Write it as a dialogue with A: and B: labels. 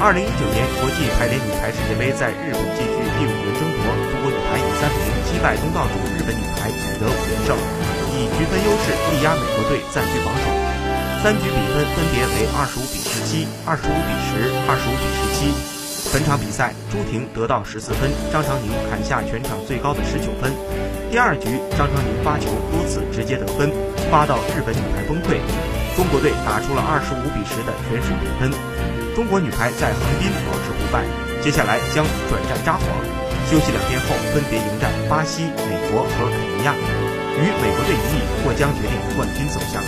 A: 二零一九年国际排联女排世界杯在日本继续第五轮争夺，中国女排以三比零击败东道主日本女排，取得五连胜，以局分优势力压美国队暂居榜首。三局比分分别为二十五比十七、二十五比十、二十五比十七。本场比赛，朱婷得到十四分，张常宁砍下全场最高的十九分。第二局，张常宁发球多次直接得分，发到日本女排崩溃。中国队打出了二十五比十的全胜比分。中国女排在横滨保持不败，接下来将转战札幌。休息两天后，分别迎战巴西、美国和肯尼亚。与美国队一役，或将决定冠军走向。